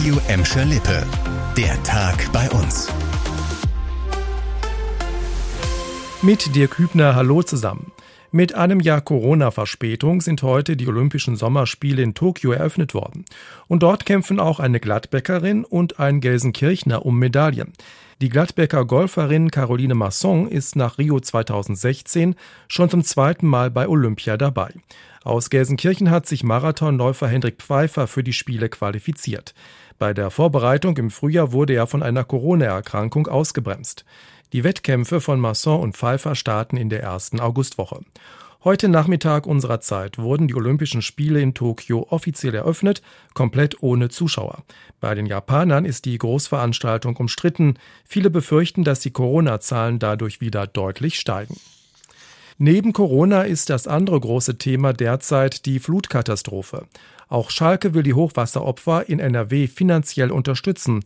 Radio Emscher Lippe. Der Tag bei uns. Mit Dirk Hübner, hallo zusammen. Mit einem Jahr Corona-Verspätung sind heute die Olympischen Sommerspiele in Tokio eröffnet worden. Und dort kämpfen auch eine Gladbäckerin und ein Gelsenkirchner um Medaillen. Die Gladbecker Golferin Caroline Masson ist nach Rio 2016 schon zum zweiten Mal bei Olympia dabei. Aus Gelsenkirchen hat sich Marathonläufer Hendrik Pfeiffer für die Spiele qualifiziert. Bei der Vorbereitung im Frühjahr wurde er von einer Corona-Erkrankung ausgebremst. Die Wettkämpfe von Masson und Pfeiffer starten in der ersten Augustwoche. Heute Nachmittag unserer Zeit wurden die Olympischen Spiele in Tokio offiziell eröffnet, komplett ohne Zuschauer. Bei den Japanern ist die Großveranstaltung umstritten. Viele befürchten, dass die Corona-Zahlen dadurch wieder deutlich steigen. Neben Corona ist das andere große Thema derzeit die Flutkatastrophe. Auch Schalke will die Hochwasseropfer in NRW finanziell unterstützen.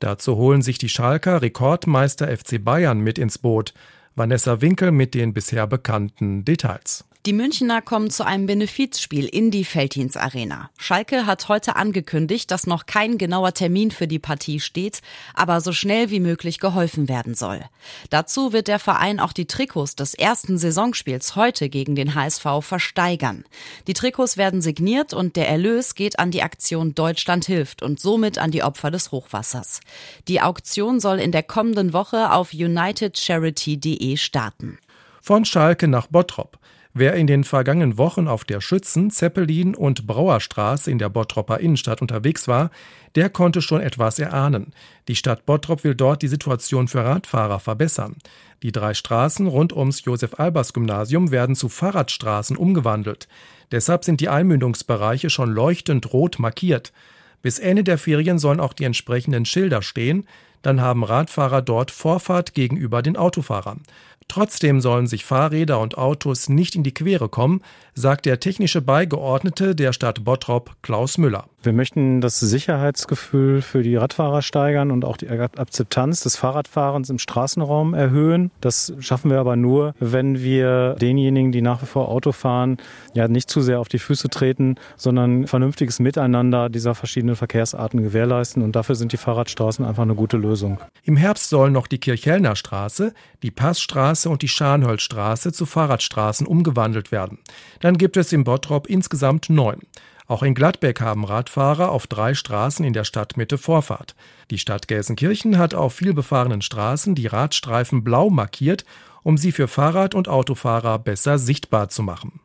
Dazu holen sich die Schalker Rekordmeister FC Bayern mit ins Boot. Vanessa Winkel mit den bisher bekannten Details. Die Münchner kommen zu einem Benefizspiel in die Feldhins Arena. Schalke hat heute angekündigt, dass noch kein genauer Termin für die Partie steht, aber so schnell wie möglich geholfen werden soll. Dazu wird der Verein auch die Trikots des ersten Saisonspiels heute gegen den HSV versteigern. Die Trikots werden signiert und der Erlös geht an die Aktion Deutschland hilft und somit an die Opfer des Hochwassers. Die Auktion soll in der kommenden Woche auf unitedcharity.de starten. Von Schalke nach Bottrop. Wer in den vergangenen Wochen auf der Schützen-, Zeppelin- und Brauerstraße in der Bottropper Innenstadt unterwegs war, der konnte schon etwas erahnen. Die Stadt Bottrop will dort die Situation für Radfahrer verbessern. Die drei Straßen rund ums Josef-Albers-Gymnasium werden zu Fahrradstraßen umgewandelt. Deshalb sind die Einmündungsbereiche schon leuchtend rot markiert. Bis Ende der Ferien sollen auch die entsprechenden Schilder stehen, dann haben Radfahrer dort Vorfahrt gegenüber den Autofahrern. Trotzdem sollen sich Fahrräder und Autos nicht in die Quere kommen, sagt der technische Beigeordnete der Stadt Bottrop Klaus Müller. Wir möchten das Sicherheitsgefühl für die Radfahrer steigern und auch die Akzeptanz des Fahrradfahrens im Straßenraum erhöhen. Das schaffen wir aber nur, wenn wir denjenigen, die nach wie vor Auto fahren, ja nicht zu sehr auf die Füße treten, sondern vernünftiges Miteinander dieser verschiedenen Verkehrsarten gewährleisten. Und dafür sind die Fahrradstraßen einfach eine gute Lösung. Im Herbst sollen noch die Kirchhellner Straße, die Passstraße und die Scharnholzstraße zu Fahrradstraßen umgewandelt werden. Dann gibt es im Bottrop insgesamt neun. Auch in Gladbeck haben Radfahrer auf drei Straßen in der Stadtmitte Vorfahrt. Die Stadt Gelsenkirchen hat auf vielbefahrenen Straßen die Radstreifen blau markiert, um sie für Fahrrad- und Autofahrer besser sichtbar zu machen.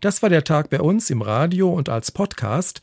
Das war der Tag bei uns im Radio und als Podcast.